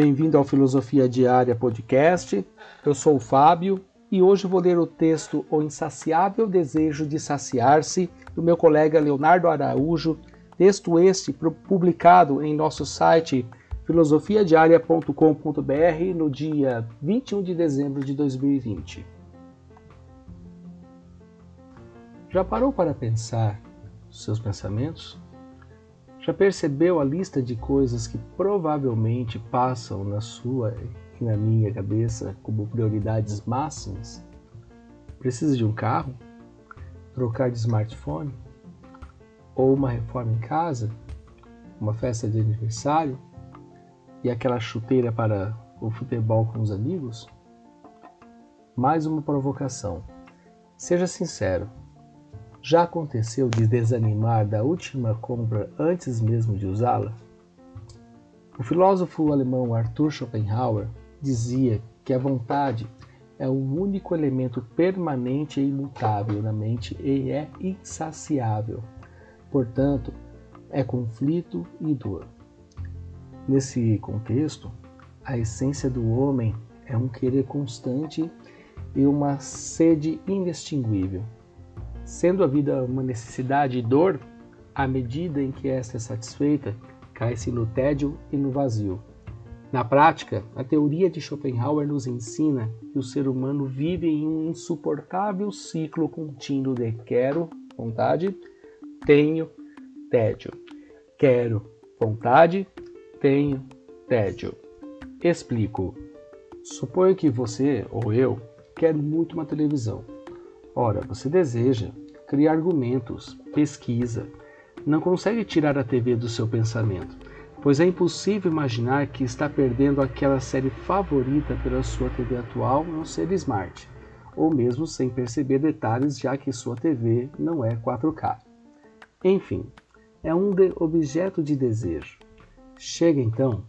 Bem-vindo ao Filosofia Diária Podcast. Eu sou o Fábio e hoje vou ler o texto O Insaciável Desejo de Saciar-se, do meu colega Leonardo Araújo, texto este publicado em nosso site filosofiadiaria.com.br no dia 21 de dezembro de 2020. Já parou para pensar seus pensamentos? Já percebeu a lista de coisas que provavelmente passam na sua e na minha cabeça como prioridades máximas? Precisa de um carro? Trocar de smartphone? Ou uma reforma em casa? Uma festa de aniversário? E aquela chuteira para o futebol com os amigos? Mais uma provocação. Seja sincero, já aconteceu de desanimar da última compra antes mesmo de usá-la? O filósofo alemão Arthur Schopenhauer dizia que a vontade é o único elemento permanente e imutável na mente e é insaciável. Portanto, é conflito e dor. Nesse contexto, a essência do homem é um querer constante e uma sede inextinguível. Sendo a vida uma necessidade e dor, à medida em que esta é satisfeita, cai-se no tédio e no vazio. Na prática, a teoria de Schopenhauer nos ensina que o ser humano vive em um insuportável ciclo contínuo de quero, vontade, tenho, tédio. Quero, vontade, tenho, tédio. Explico. Suponho que você ou eu quer muito uma televisão. Ora, você deseja, cria argumentos, pesquisa, não consegue tirar a TV do seu pensamento, pois é impossível imaginar que está perdendo aquela série favorita pela sua TV atual não ser smart, ou mesmo sem perceber detalhes, já que sua TV não é 4K. Enfim, é um de objeto de desejo. Chega então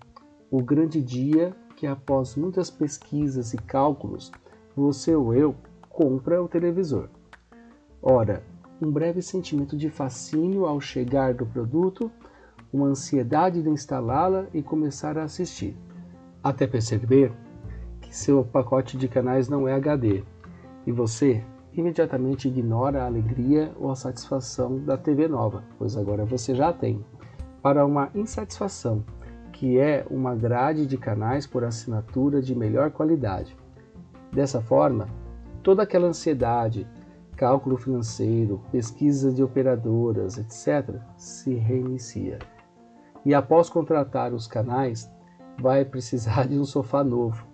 o grande dia que, após muitas pesquisas e cálculos, você ou eu compra o televisor. Ora, um breve sentimento de fascínio ao chegar do produto, uma ansiedade de instalá-la e começar a assistir, até perceber que seu pacote de canais não é HD e você imediatamente ignora a alegria ou a satisfação da TV nova, pois agora você já tem, para uma insatisfação, que é uma grade de canais por assinatura de melhor qualidade. Dessa forma, toda aquela ansiedade, cálculo financeiro, pesquisa de operadoras, etc., se reinicia. E após contratar os canais, vai precisar de um sofá novo,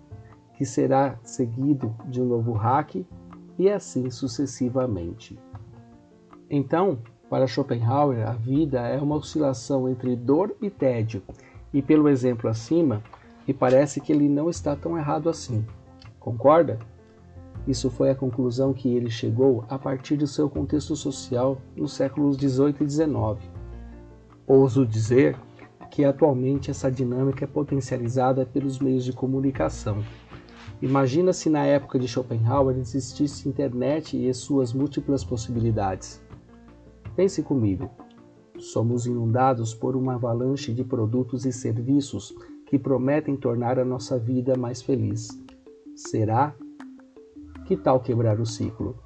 que será seguido de um novo hack e assim sucessivamente. Então, para Schopenhauer, a vida é uma oscilação entre dor e tédio, e pelo exemplo acima, me parece que ele não está tão errado assim. Concorda? Isso foi a conclusão que ele chegou a partir do seu contexto social nos séculos 18 e 19. Ouso dizer que atualmente essa dinâmica é potencializada pelos meios de comunicação. Imagina se na época de Schopenhauer existisse internet e suas múltiplas possibilidades. Pense comigo. Somos inundados por uma avalanche de produtos e serviços que prometem tornar a nossa vida mais feliz. Será que tal quebrar o ciclo?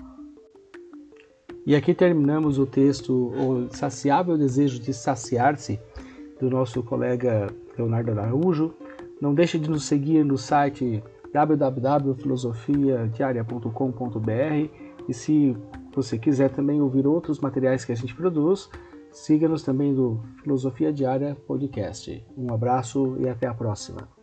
E aqui terminamos o texto O Insaciável Desejo de Saciar-se, do nosso colega Leonardo Araújo. Não deixe de nos seguir no site www.filosofiadiaria.com.br e se você quiser também ouvir outros materiais que a gente produz, siga-nos também do Filosofia Diária Podcast. Um abraço e até a próxima.